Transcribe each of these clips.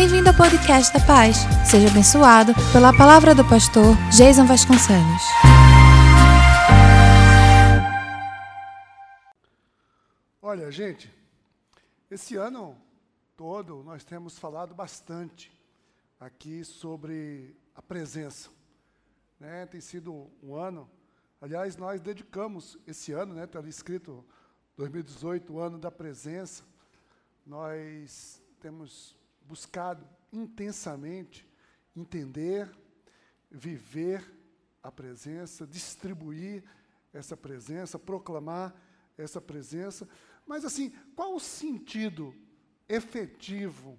Bem-vindo ao podcast da Paz. Seja abençoado pela palavra do pastor Jason Vasconcelos. Olha, gente, esse ano todo nós temos falado bastante aqui sobre a presença. Né? Tem sido um ano, aliás, nós dedicamos esse ano, né? Está ali escrito 2018, o ano da presença. Nós temos buscado intensamente entender, viver a presença, distribuir essa presença, proclamar essa presença. Mas, assim, qual o sentido efetivo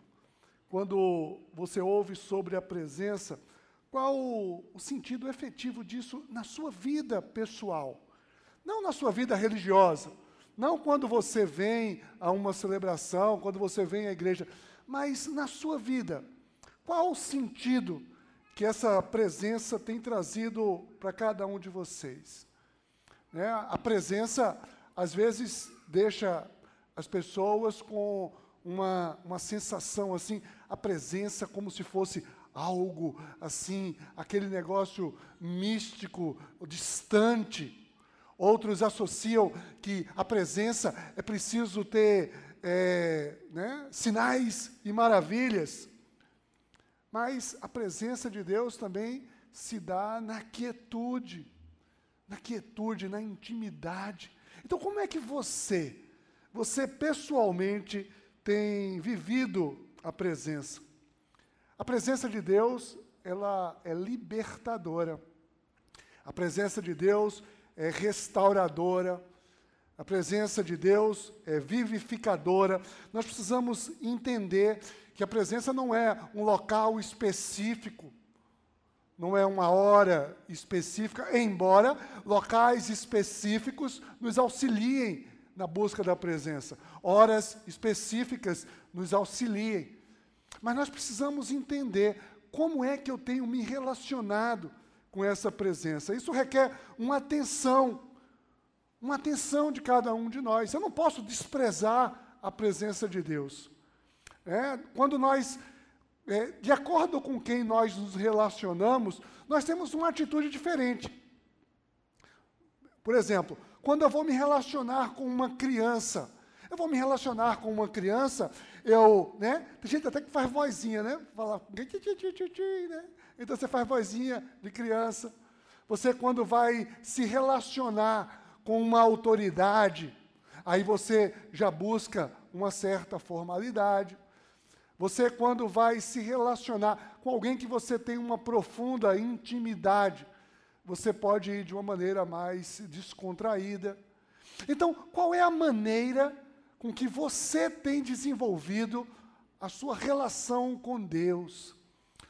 quando você ouve sobre a presença? Qual o sentido efetivo disso na sua vida pessoal? Não na sua vida religiosa. Não quando você vem a uma celebração, quando você vem à igreja mas na sua vida, qual o sentido que essa presença tem trazido para cada um de vocês? Né? A presença, às vezes, deixa as pessoas com uma, uma sensação assim, a presença como se fosse algo assim, aquele negócio místico, distante. Outros associam que a presença é preciso ter é, né, sinais e maravilhas. Mas a presença de Deus também se dá na quietude, na quietude, na intimidade. Então, como é que você, você pessoalmente, tem vivido a presença? A presença de Deus, ela é libertadora. A presença de Deus é restauradora. A presença de Deus é vivificadora. Nós precisamos entender que a presença não é um local específico, não é uma hora específica, embora locais específicos nos auxiliem na busca da presença, horas específicas nos auxiliem. Mas nós precisamos entender como é que eu tenho me relacionado com essa presença. Isso requer uma atenção uma atenção de cada um de nós. Eu não posso desprezar a presença de Deus. É, quando nós, é, de acordo com quem nós nos relacionamos, nós temos uma atitude diferente. Por exemplo, quando eu vou me relacionar com uma criança, eu vou me relacionar com uma criança, eu, né? Tem gente até que faz vozinha, né? Fala, né? Então você faz vozinha de criança. Você quando vai se relacionar com uma autoridade, aí você já busca uma certa formalidade. Você, quando vai se relacionar com alguém que você tem uma profunda intimidade, você pode ir de uma maneira mais descontraída. Então, qual é a maneira com que você tem desenvolvido a sua relação com Deus,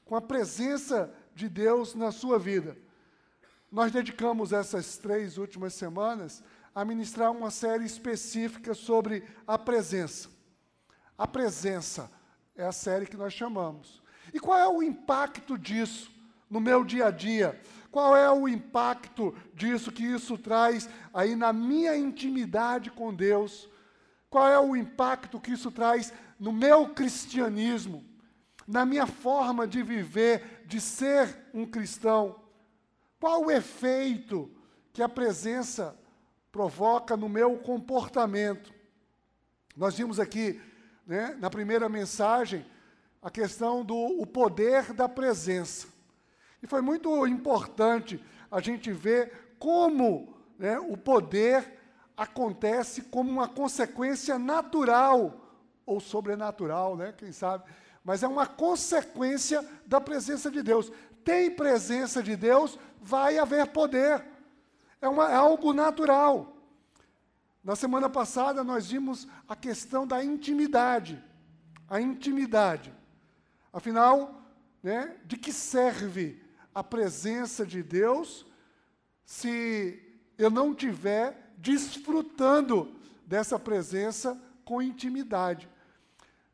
com a presença de Deus na sua vida? Nós dedicamos essas três últimas semanas a ministrar uma série específica sobre a presença. A presença é a série que nós chamamos. E qual é o impacto disso no meu dia a dia? Qual é o impacto disso que isso traz aí na minha intimidade com Deus? Qual é o impacto que isso traz no meu cristianismo, na minha forma de viver, de ser um cristão? Qual o efeito que a presença provoca no meu comportamento? Nós vimos aqui, né, na primeira mensagem, a questão do o poder da presença. E foi muito importante a gente ver como né, o poder acontece como uma consequência natural ou sobrenatural, né, quem sabe, mas é uma consequência da presença de Deus tem presença de Deus, vai haver poder. É, uma, é algo natural. Na semana passada nós vimos a questão da intimidade. A intimidade. Afinal, né, de que serve a presença de Deus se eu não estiver desfrutando dessa presença com intimidade?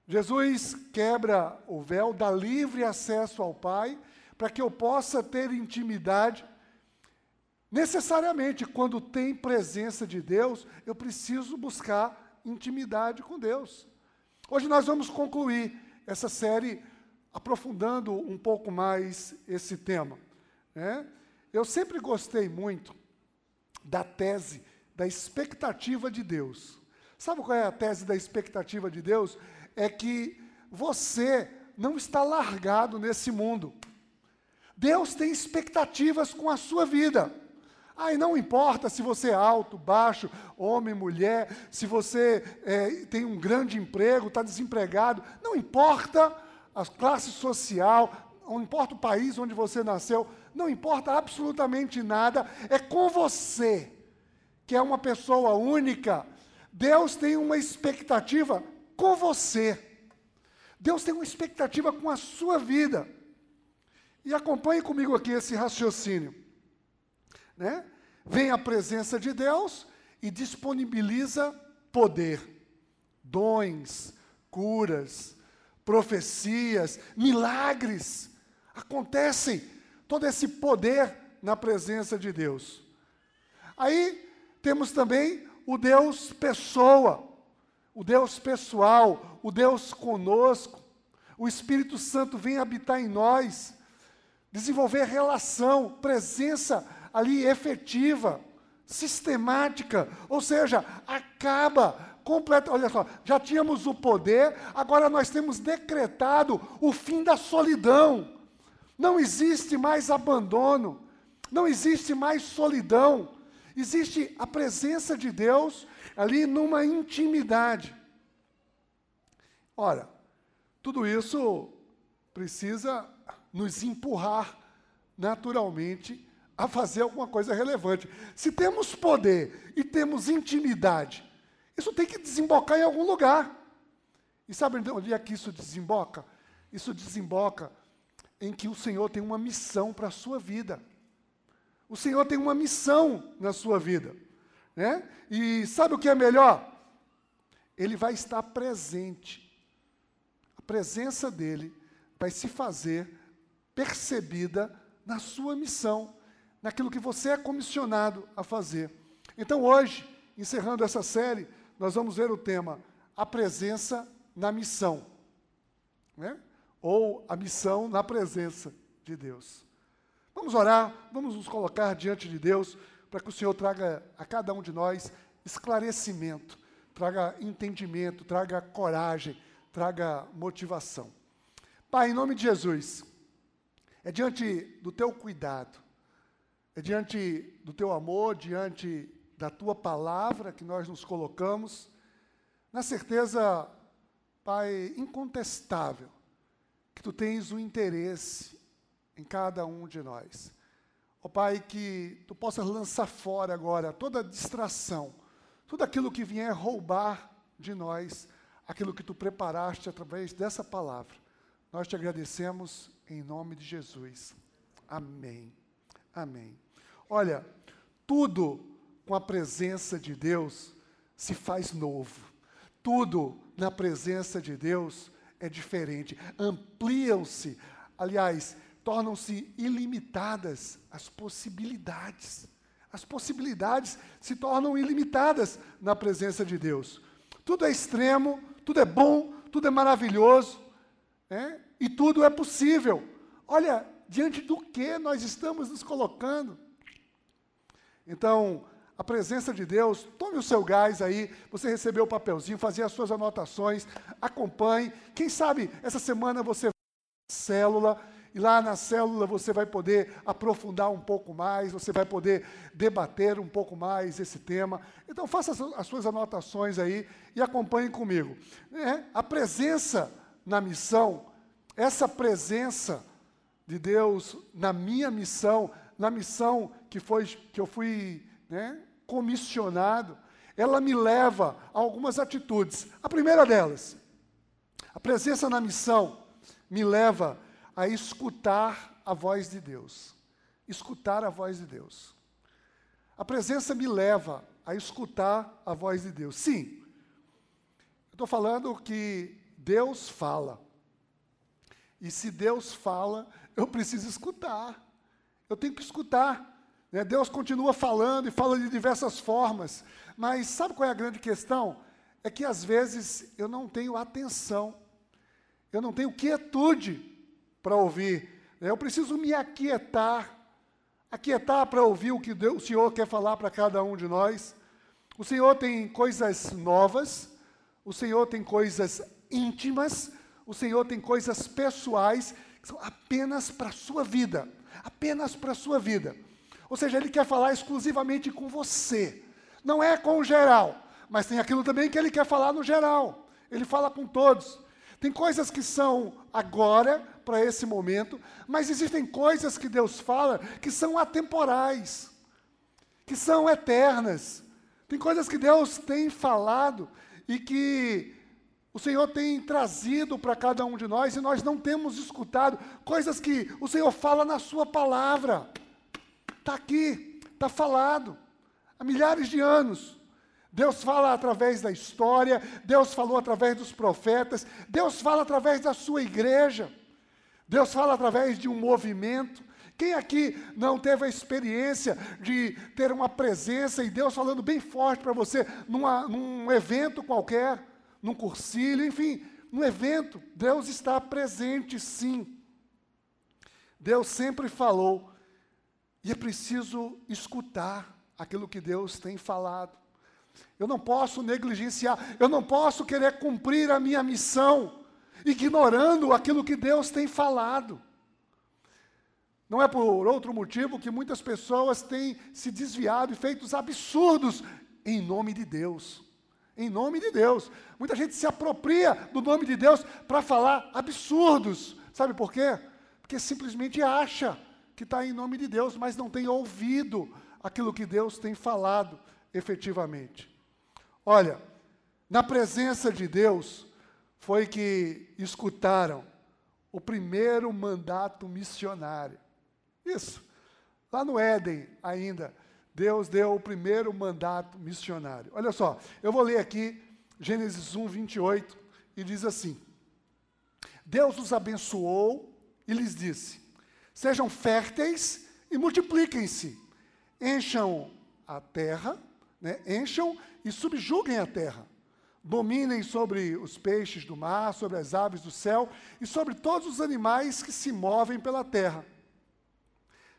Jesus quebra o véu, dá livre acesso ao Pai para que eu possa ter intimidade. Necessariamente, quando tem presença de Deus, eu preciso buscar intimidade com Deus. Hoje nós vamos concluir essa série aprofundando um pouco mais esse tema. Né? Eu sempre gostei muito da tese da expectativa de Deus. Sabe qual é a tese da expectativa de Deus? É que você não está largado nesse mundo. Deus tem expectativas com a sua vida. Aí não importa se você é alto, baixo, homem, mulher, se você é, tem um grande emprego, está desempregado, não importa a classe social, não importa o país onde você nasceu, não importa absolutamente nada, é com você, que é uma pessoa única. Deus tem uma expectativa com você. Deus tem uma expectativa com a sua vida. E acompanhe comigo aqui esse raciocínio né? Vem a presença de Deus e disponibiliza poder, dons, curas, profecias, milagres. Acontecem todo esse poder na presença de Deus. Aí temos também o Deus pessoa, o Deus pessoal, o Deus conosco. O Espírito Santo vem habitar em nós, desenvolver relação, presença ali efetiva, sistemática, ou seja, acaba completa. Olha só, já tínhamos o poder, agora nós temos decretado o fim da solidão. Não existe mais abandono, não existe mais solidão. Existe a presença de Deus ali numa intimidade. Ora, tudo isso precisa nos empurrar naturalmente a fazer alguma coisa relevante. Se temos poder e temos intimidade, isso tem que desembocar em algum lugar. E sabe onde é que isso desemboca? Isso desemboca em que o Senhor tem uma missão para a sua vida. O Senhor tem uma missão na sua vida. Né? E sabe o que é melhor? Ele vai estar presente. A presença dele vai se fazer percebida na sua missão naquilo que você é comissionado a fazer. Então, hoje, encerrando essa série, nós vamos ver o tema A presença na missão. Né? Ou a missão na presença de Deus. Vamos orar, vamos nos colocar diante de Deus para que o Senhor traga a cada um de nós esclarecimento, traga entendimento, traga coragem, traga motivação. Pai, em nome de Jesus, é diante do teu cuidado, é diante do teu amor, diante da tua palavra que nós nos colocamos, na certeza, Pai, incontestável, que tu tens um interesse em cada um de nós. Ó oh, Pai, que tu possas lançar fora agora toda distração, tudo aquilo que vier roubar de nós, aquilo que tu preparaste através dessa palavra. Nós te agradecemos em nome de Jesus. Amém. Amém. Olha, tudo com a presença de Deus se faz novo. Tudo na presença de Deus é diferente. Ampliam-se, aliás, tornam-se ilimitadas as possibilidades. As possibilidades se tornam ilimitadas na presença de Deus. Tudo é extremo, tudo é bom, tudo é maravilhoso, né? E tudo é possível. Olha, diante do que nós estamos nos colocando? Então, a presença de Deus, tome o seu gás aí, você recebeu o papelzinho, fazer as suas anotações, acompanhe. Quem sabe essa semana você vai célula, e lá na célula você vai poder aprofundar um pouco mais, você vai poder debater um pouco mais esse tema. Então faça as suas anotações aí e acompanhe comigo. É, a presença na missão, essa presença de Deus na minha missão, na missão que, foi, que eu fui né, comissionado, ela me leva a algumas atitudes. A primeira delas, a presença na missão me leva a escutar a voz de Deus. Escutar a voz de Deus. A presença me leva a escutar a voz de Deus. Sim, estou falando que Deus fala. E se Deus fala, eu preciso escutar. Eu tenho que escutar. Né? Deus continua falando e fala de diversas formas. Mas sabe qual é a grande questão? É que às vezes eu não tenho atenção, eu não tenho quietude para ouvir. Né? Eu preciso me aquietar, aquietar para ouvir o que Deus, o Senhor quer falar para cada um de nós. O Senhor tem coisas novas, o Senhor tem coisas íntimas, o Senhor tem coisas pessoais que são apenas para a sua vida, apenas para a sua vida. Ou seja, Ele quer falar exclusivamente com você, não é com o geral, mas tem aquilo também que Ele quer falar no geral. Ele fala com todos. Tem coisas que são agora, para esse momento, mas existem coisas que Deus fala que são atemporais, que são eternas. Tem coisas que Deus tem falado e que o Senhor tem trazido para cada um de nós e nós não temos escutado coisas que o Senhor fala na Sua palavra. Está aqui, está falado, há milhares de anos. Deus fala através da história, Deus falou através dos profetas, Deus fala através da sua igreja, Deus fala através de um movimento. Quem aqui não teve a experiência de ter uma presença e Deus falando bem forte para você numa, num evento qualquer, num cursilho, enfim, num evento? Deus está presente, sim. Deus sempre falou, e é preciso escutar aquilo que Deus tem falado. Eu não posso negligenciar, eu não posso querer cumprir a minha missão, ignorando aquilo que Deus tem falado. Não é por outro motivo que muitas pessoas têm se desviado e feito absurdos em nome de Deus. Em nome de Deus. Muita gente se apropria do nome de Deus para falar absurdos. Sabe por quê? Porque simplesmente acha que está em nome de Deus, mas não tem ouvido aquilo que Deus tem falado efetivamente. Olha, na presença de Deus foi que escutaram o primeiro mandato missionário. Isso. Lá no Éden, ainda, Deus deu o primeiro mandato missionário. Olha só, eu vou ler aqui Gênesis 1, 28, e diz assim: Deus os abençoou e lhes disse: Sejam férteis e multipliquem-se, encham a terra, né, encham e subjuguem a terra. Dominem sobre os peixes do mar, sobre as aves do céu e sobre todos os animais que se movem pela terra.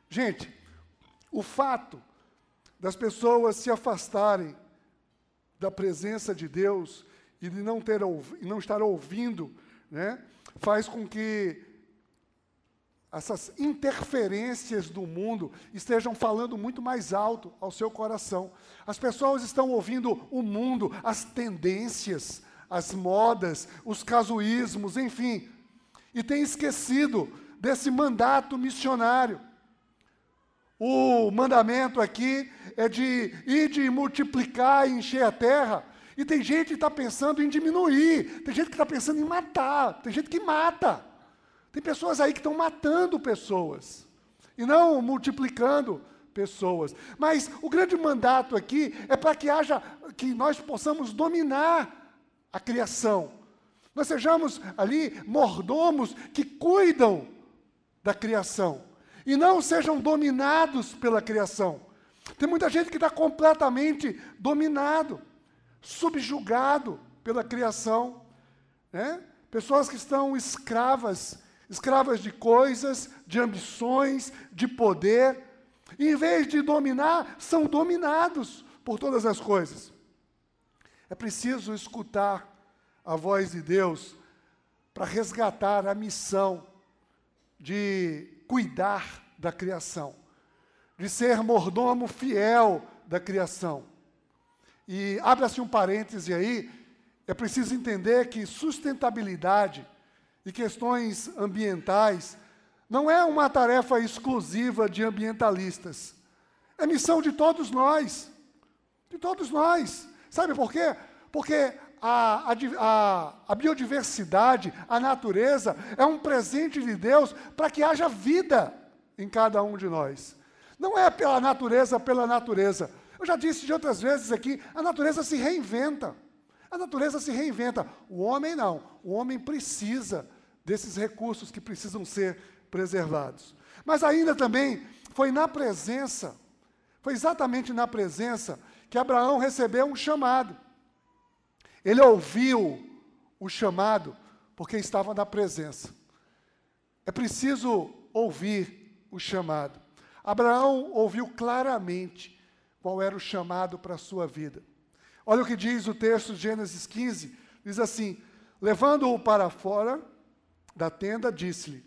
Gente, o fato das pessoas se afastarem da presença de Deus e de não, ter, e não estar ouvindo, né, faz com que essas interferências do mundo estejam falando muito mais alto ao seu coração. As pessoas estão ouvindo o mundo, as tendências, as modas, os casuísmos, enfim, e têm esquecido desse mandato missionário. O mandamento aqui é de ir de multiplicar e encher a terra. E tem gente que está pensando em diminuir, tem gente que está pensando em matar, tem gente que mata. Tem pessoas aí que estão matando pessoas e não multiplicando pessoas. Mas o grande mandato aqui é para que haja, que nós possamos dominar a criação. Nós sejamos ali mordomos que cuidam da criação e não sejam dominados pela criação. Tem muita gente que está completamente dominado, subjugado pela criação, né? Pessoas que estão escravas escravas de coisas, de ambições, de poder. Em vez de dominar, são dominados por todas as coisas. É preciso escutar a voz de Deus para resgatar a missão de cuidar da criação, de ser mordomo fiel da criação. E abre-se um parêntese aí, é preciso entender que sustentabilidade e questões ambientais não é uma tarefa exclusiva de ambientalistas. É missão de todos nós. De todos nós. Sabe por quê? Porque a, a, a, biodiversidade, a natureza, é um presente de Deus para que haja vida em cada um de nós. Não é pela natureza, pela natureza. Eu já disse de outras vezes aqui, a natureza se reinventa. A natureza se reinventa. O homem não. O homem precisa desses recursos que precisam ser preservados. Mas ainda também foi na presença, foi exatamente na presença que Abraão recebeu um chamado. Ele ouviu o chamado porque estava na presença. É preciso ouvir o chamado. Abraão ouviu claramente qual era o chamado para a sua vida. Olha o que diz o texto de Gênesis 15: diz assim: Levando-o para fora da tenda, disse-lhe: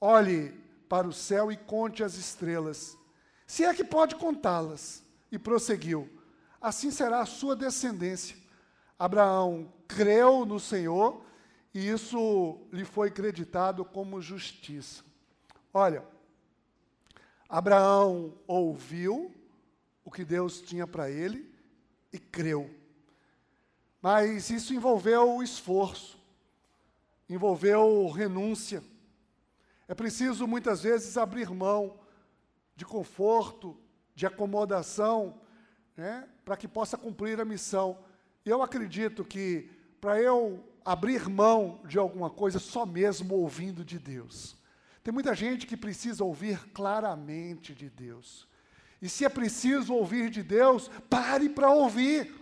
Olhe para o céu e conte as estrelas, se é que pode contá-las. E prosseguiu: Assim será a sua descendência. Abraão creu no Senhor e isso lhe foi creditado como justiça. Olha, Abraão ouviu o que Deus tinha para ele e creu. Mas isso envolveu esforço, envolveu renúncia. É preciso muitas vezes abrir mão de conforto, de acomodação, né, para que possa cumprir a missão. E eu acredito que para eu abrir mão de alguma coisa, só mesmo ouvindo de Deus. Tem muita gente que precisa ouvir claramente de Deus. E se é preciso ouvir de Deus, pare para ouvir.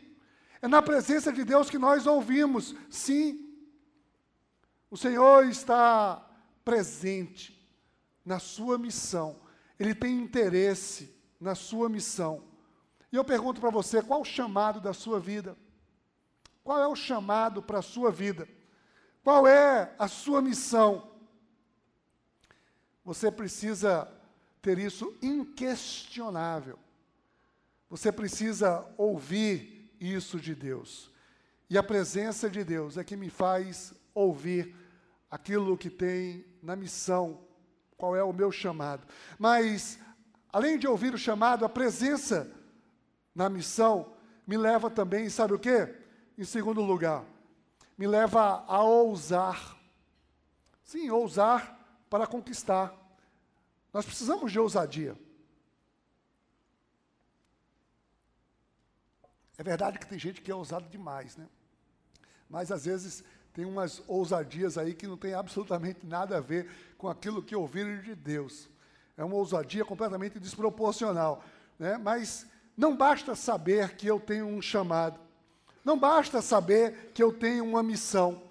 É na presença de Deus que nós ouvimos. Sim, o Senhor está presente na sua missão. Ele tem interesse na sua missão. E eu pergunto para você, qual o chamado da sua vida? Qual é o chamado para a sua vida? Qual é a sua missão? Você precisa ter isso inquestionável. Você precisa ouvir isso de Deus. E a presença de Deus é que me faz ouvir aquilo que tem na missão, qual é o meu chamado. Mas, além de ouvir o chamado, a presença na missão me leva também, sabe o quê? Em segundo lugar, me leva a ousar. Sim, ousar para conquistar. Nós precisamos de ousadia. É verdade que tem gente que é ousada demais, né? Mas às vezes tem umas ousadias aí que não tem absolutamente nada a ver com aquilo que ouviram de Deus. É uma ousadia completamente desproporcional, né? Mas não basta saber que eu tenho um chamado. Não basta saber que eu tenho uma missão.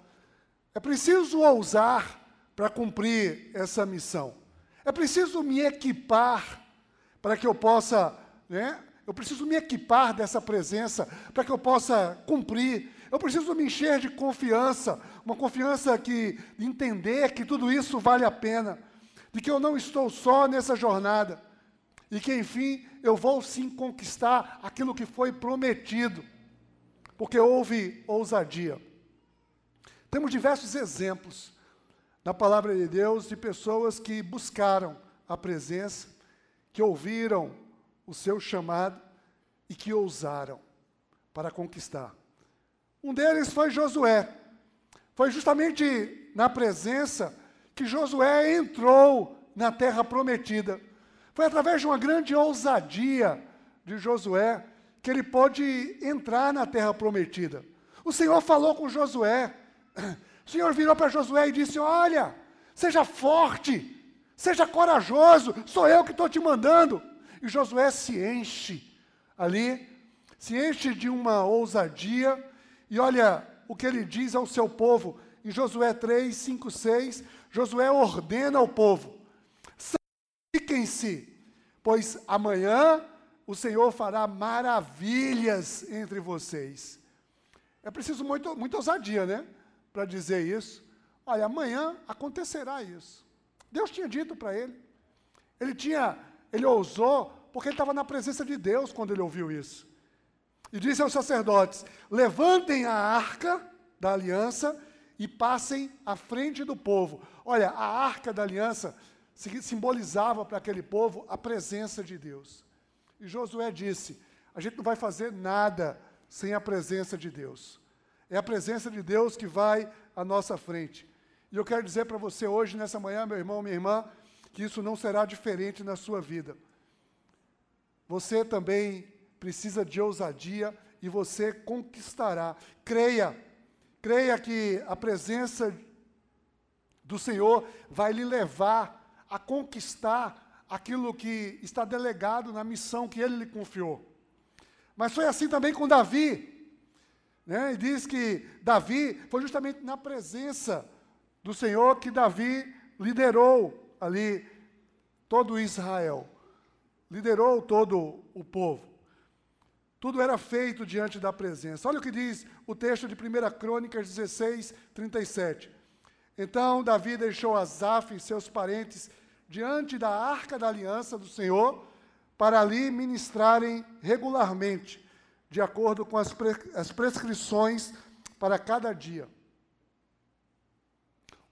É preciso ousar para cumprir essa missão. É preciso me equipar para que eu possa, né? Eu preciso me equipar dessa presença para que eu possa cumprir. Eu preciso me encher de confiança, uma confiança que entender que tudo isso vale a pena, de que eu não estou só nessa jornada e que enfim eu vou sim conquistar aquilo que foi prometido porque houve ousadia. Temos diversos exemplos na palavra de Deus de pessoas que buscaram a presença, que ouviram o seu chamado e que ousaram para conquistar. Um deles foi Josué. Foi justamente na presença que Josué entrou na terra prometida. Foi através de uma grande ousadia de Josué que ele pôde entrar na terra prometida. O Senhor falou com Josué. O Senhor virou para Josué e disse: Olha, seja forte, seja corajoso, sou eu que estou te mandando. E Josué se enche ali, se enche de uma ousadia, e olha o que ele diz ao seu povo, em Josué 3, 5, 6, Josué ordena ao povo: santifiquem-se, pois amanhã o Senhor fará maravilhas entre vocês. É preciso muito, muita ousadia, né? Para dizer isso. Olha, amanhã acontecerá isso. Deus tinha dito para ele. Ele tinha, ele ousou, porque ele estava na presença de Deus quando ele ouviu isso. E disse aos sacerdotes: levantem a arca da aliança e passem à frente do povo. Olha, a arca da aliança simbolizava para aquele povo a presença de Deus. E Josué disse: a gente não vai fazer nada sem a presença de Deus. É a presença de Deus que vai à nossa frente. E eu quero dizer para você hoje, nessa manhã, meu irmão, minha irmã, que isso não será diferente na sua vida. Você também precisa de ousadia e você conquistará. Creia, creia que a presença do Senhor vai lhe levar a conquistar aquilo que está delegado na missão que ele lhe confiou. Mas foi assim também com Davi. Né? E diz que Davi foi justamente na presença do Senhor que Davi liderou ali todo Israel, liderou todo o povo. Tudo era feito diante da presença. Olha o que diz o texto de 1 Crônicas 16, 37. Então Davi deixou Asaf e seus parentes diante da arca da aliança do Senhor, para ali ministrarem regularmente, de acordo com as, pre as prescrições para cada dia.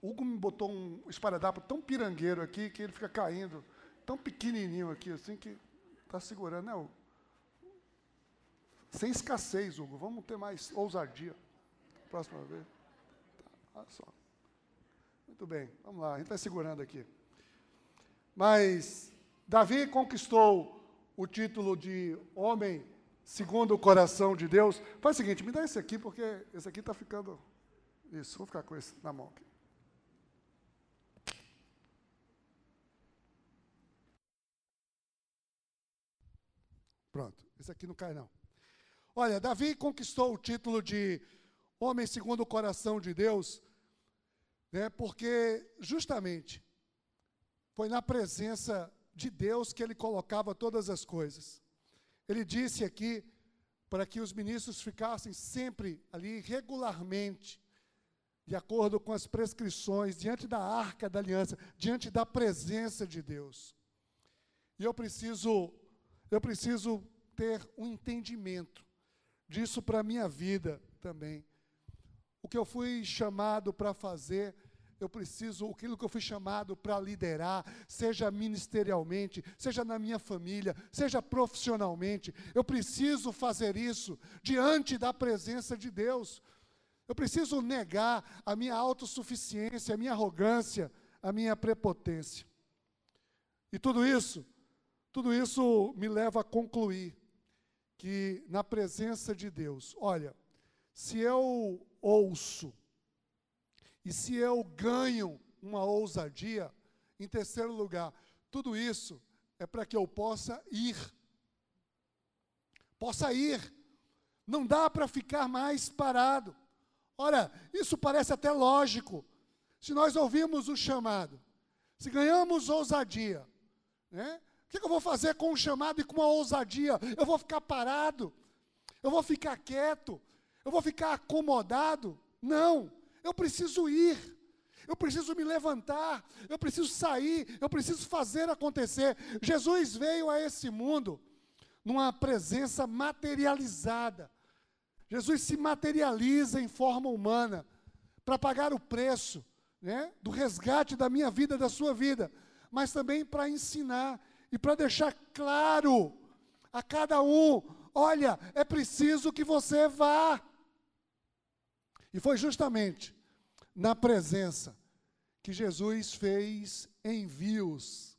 Hugo me botou um esparadrapo tão pirangueiro aqui que ele fica caindo, tão pequenininho aqui, assim, que está segurando, né, Hugo? Sem escassez, Hugo. Vamos ter mais ousadia. Próxima vez. Tá, olha só. Muito bem, vamos lá, a gente está segurando aqui. Mas Davi conquistou o título de homem segundo o coração de Deus. Faz o seguinte, me dá esse aqui, porque esse aqui está ficando. Isso, vou ficar com esse na mão aqui. Pronto, esse aqui não cai não. Olha, Davi conquistou o título de homem segundo o coração de Deus, né, porque justamente foi na presença de Deus que ele colocava todas as coisas. Ele disse aqui para que os ministros ficassem sempre ali regularmente, de acordo com as prescrições, diante da arca da aliança, diante da presença de Deus. E eu preciso eu preciso ter um entendimento disso para a minha vida também. O que eu fui chamado para fazer, eu preciso, aquilo que eu fui chamado para liderar, seja ministerialmente, seja na minha família, seja profissionalmente, eu preciso fazer isso diante da presença de Deus. Eu preciso negar a minha autossuficiência, a minha arrogância, a minha prepotência. E tudo isso, tudo isso me leva a concluir que na presença de Deus, olha, se eu ouço e se eu ganho uma ousadia, em terceiro lugar, tudo isso é para que eu possa ir. Possa ir. Não dá para ficar mais parado. Ora, isso parece até lógico. Se nós ouvimos o chamado, se ganhamos ousadia, né? que, que eu vou fazer com um chamado e com uma ousadia? Eu vou ficar parado? Eu vou ficar quieto? Eu vou ficar acomodado? Não, eu preciso ir. Eu preciso me levantar, eu preciso sair, eu preciso fazer acontecer. Jesus veio a esse mundo numa presença materializada. Jesus se materializa em forma humana para pagar o preço né, do resgate da minha vida, da sua vida, mas também para ensinar e para deixar claro a cada um: olha, é preciso que você vá. E foi justamente na presença que Jesus fez envios.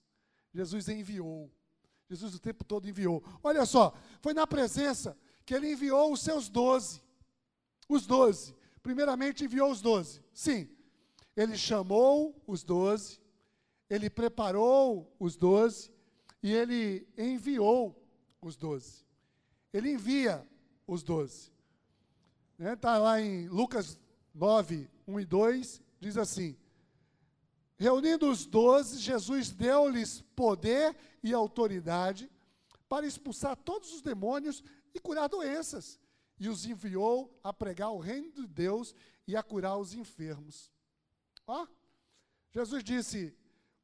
Jesus enviou. Jesus o tempo todo enviou. Olha só, foi na presença que ele enviou os seus doze. Os doze. Primeiramente enviou os doze. Sim. Ele chamou os doze. Ele preparou os doze e ele enviou os doze. Ele envia os doze. Está né? Tá lá em Lucas 9, 1 e 2, diz assim: Reunindo os doze, Jesus deu-lhes poder e autoridade para expulsar todos os demônios e curar doenças. E os enviou a pregar o reino de Deus e a curar os enfermos. Ó, Jesus disse: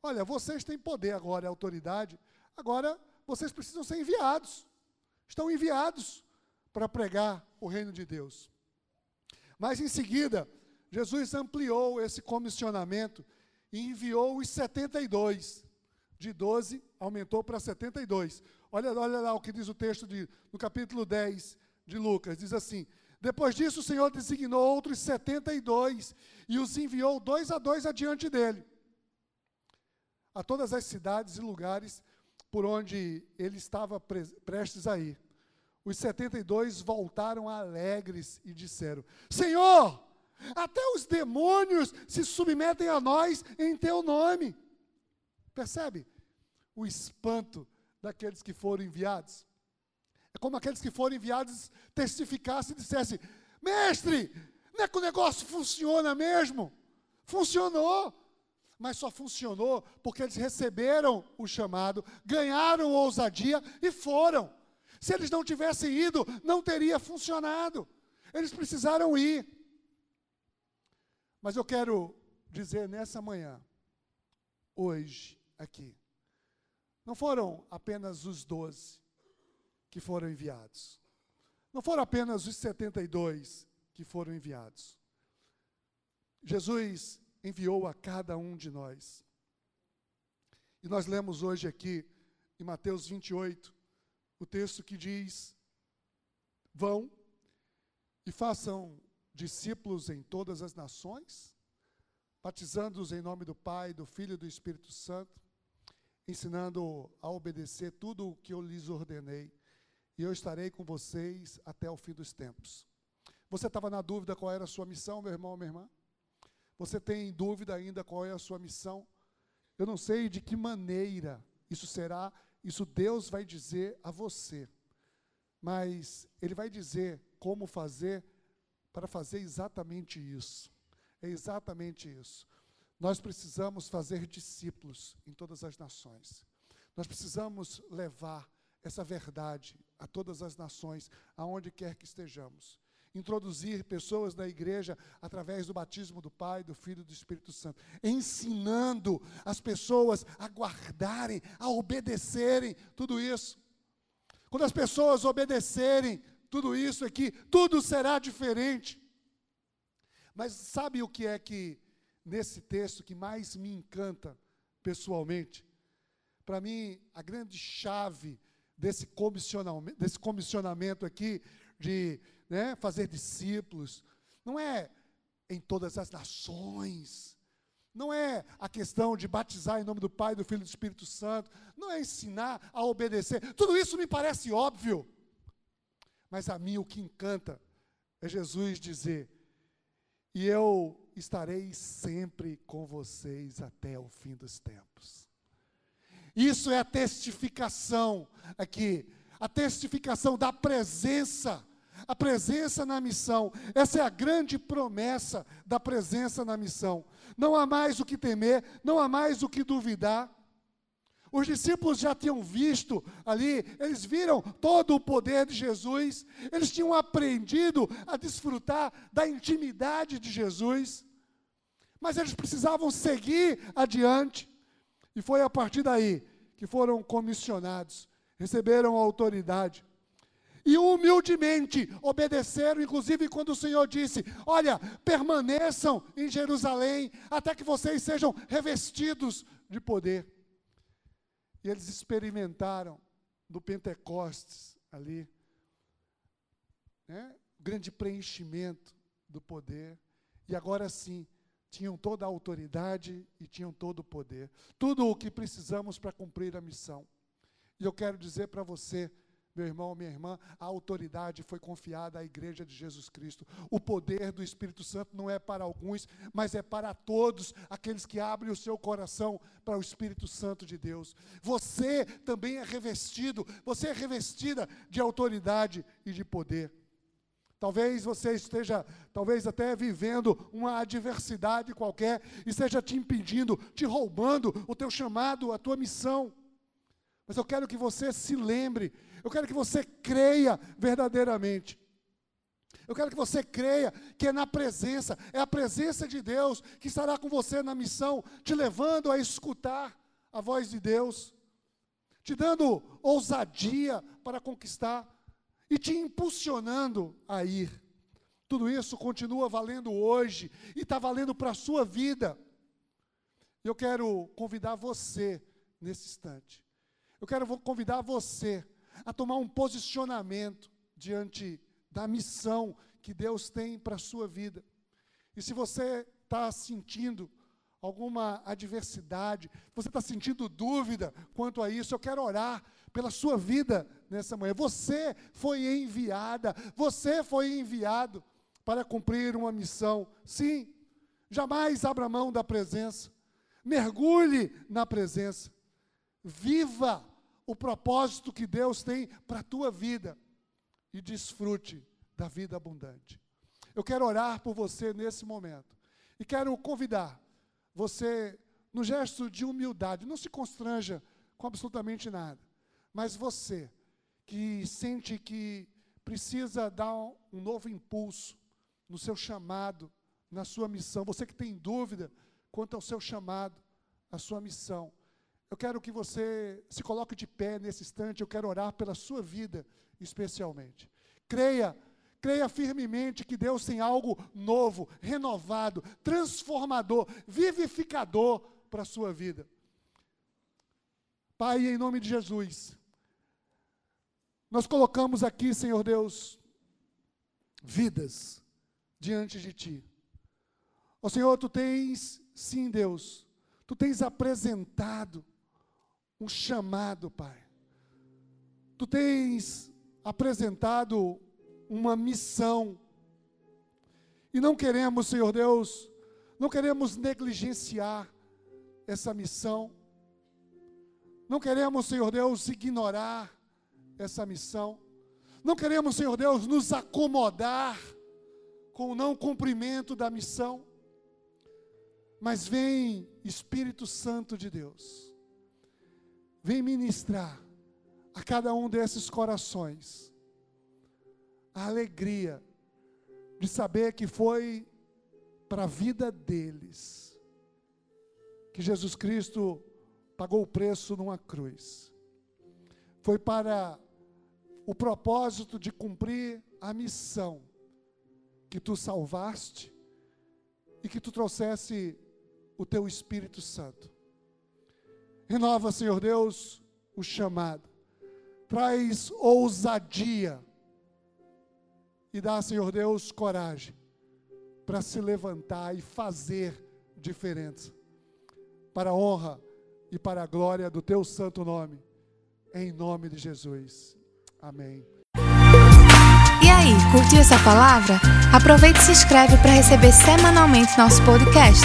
Olha, vocês têm poder agora autoridade Agora, vocês precisam ser enviados. Estão enviados para pregar o reino de Deus. Mas em seguida, Jesus ampliou esse comissionamento e enviou os 72. De 12 aumentou para 72. Olha, olha lá o que diz o texto de, no capítulo 10 de Lucas. Diz assim: Depois disso, o Senhor designou outros 72 e os enviou dois a dois adiante dele, a todas as cidades e lugares por onde ele estava pre prestes a ir. Os 72 voltaram alegres e disseram: Senhor, até os demônios se submetem a nós em teu nome. Percebe o espanto daqueles que foram enviados? É como aqueles que foram enviados testificassem e dissessem: Mestre, não é que o negócio funciona mesmo? Funcionou. mas só funcionou porque eles receberam o chamado, ganharam ousadia e foram. Se eles não tivessem ido, não teria funcionado. Eles precisaram ir. Mas eu quero dizer nessa manhã, hoje, aqui, não foram apenas os doze que foram enviados. Não foram apenas os 72 que foram enviados. Jesus enviou a cada um de nós. E nós lemos hoje aqui, em Mateus 28, o texto que diz: Vão e façam discípulos em todas as nações, batizando-os em nome do Pai, do Filho e do Espírito Santo, ensinando a obedecer tudo o que eu lhes ordenei, e eu estarei com vocês até o fim dos tempos. Você estava na dúvida qual era a sua missão, meu irmão, minha irmã? Você tem dúvida ainda qual é a sua missão? Eu não sei de que maneira isso será, isso Deus vai dizer a você. Mas Ele vai dizer como fazer para fazer exatamente isso. É exatamente isso. Nós precisamos fazer discípulos em todas as nações. Nós precisamos levar essa verdade a todas as nações, aonde quer que estejamos introduzir pessoas na igreja através do batismo do Pai, do Filho e do Espírito Santo, ensinando as pessoas a guardarem, a obedecerem tudo isso. Quando as pessoas obedecerem tudo isso aqui, tudo será diferente. Mas sabe o que é que nesse texto que mais me encanta pessoalmente? Para mim, a grande chave desse comissionamento, desse comissionamento aqui de né, fazer discípulos, não é em todas as nações, não é a questão de batizar em nome do Pai, do Filho e do Espírito Santo, não é ensinar a obedecer, tudo isso me parece óbvio, mas a mim o que encanta é Jesus dizer: e eu estarei sempre com vocês até o fim dos tempos. Isso é a testificação aqui, a testificação da presença a presença na missão. Essa é a grande promessa da presença na missão. Não há mais o que temer, não há mais o que duvidar. Os discípulos já tinham visto ali, eles viram todo o poder de Jesus, eles tinham aprendido a desfrutar da intimidade de Jesus, mas eles precisavam seguir adiante, e foi a partir daí que foram comissionados, receberam autoridade e humildemente obedeceram, inclusive quando o Senhor disse: Olha, permaneçam em Jerusalém até que vocês sejam revestidos de poder. E eles experimentaram no Pentecostes ali, né, grande preenchimento do poder. E agora sim, tinham toda a autoridade e tinham todo o poder. Tudo o que precisamos para cumprir a missão. E eu quero dizer para você, meu irmão, minha irmã, a autoridade foi confiada à igreja de Jesus Cristo. O poder do Espírito Santo não é para alguns, mas é para todos aqueles que abrem o seu coração para o Espírito Santo de Deus. Você também é revestido, você é revestida de autoridade e de poder. Talvez você esteja, talvez até vivendo uma adversidade qualquer, e esteja te impedindo, te roubando o teu chamado, a tua missão. Mas eu quero que você se lembre eu quero que você creia verdadeiramente. Eu quero que você creia que é na presença, é a presença de Deus que estará com você na missão, te levando a escutar a voz de Deus, te dando ousadia para conquistar e te impulsionando a ir. Tudo isso continua valendo hoje e está valendo para a sua vida. Eu quero convidar você nesse instante. Eu quero convidar você a tomar um posicionamento diante da missão que Deus tem para a sua vida. E se você está sentindo alguma adversidade, você está sentindo dúvida quanto a isso, eu quero orar pela sua vida nessa manhã. Você foi enviada, você foi enviado para cumprir uma missão. Sim, jamais abra mão da presença, mergulhe na presença, viva o propósito que Deus tem para a tua vida e desfrute da vida abundante. Eu quero orar por você nesse momento e quero convidar você no gesto de humildade. Não se constranja com absolutamente nada. Mas você, que sente que precisa dar um novo impulso no seu chamado, na sua missão, você que tem dúvida quanto ao seu chamado, a sua missão, eu quero que você se coloque de pé nesse instante, eu quero orar pela sua vida especialmente. Creia, creia firmemente que Deus tem algo novo, renovado, transformador, vivificador para a sua vida. Pai, em nome de Jesus, nós colocamos aqui, Senhor Deus, vidas diante de Ti. Ó Senhor, Tu tens, sim, Deus, Tu tens apresentado um chamado, Pai. Tu tens apresentado uma missão. E não queremos, Senhor Deus, não queremos negligenciar essa missão. Não queremos, Senhor Deus, ignorar essa missão. Não queremos, Senhor Deus, nos acomodar com o não cumprimento da missão. Mas vem Espírito Santo de Deus vem ministrar a cada um desses corações a alegria de saber que foi para a vida deles que Jesus Cristo pagou o preço numa cruz. Foi para o propósito de cumprir a missão que tu salvaste e que tu trouxesse o teu Espírito Santo. Renova, Senhor Deus, o chamado. Traz ousadia. E dá, Senhor Deus, coragem para se levantar e fazer diferença. Para a honra e para a glória do teu santo nome. Em nome de Jesus. Amém. E aí, curtiu essa palavra? Aproveite e se inscreve para receber semanalmente nosso podcast.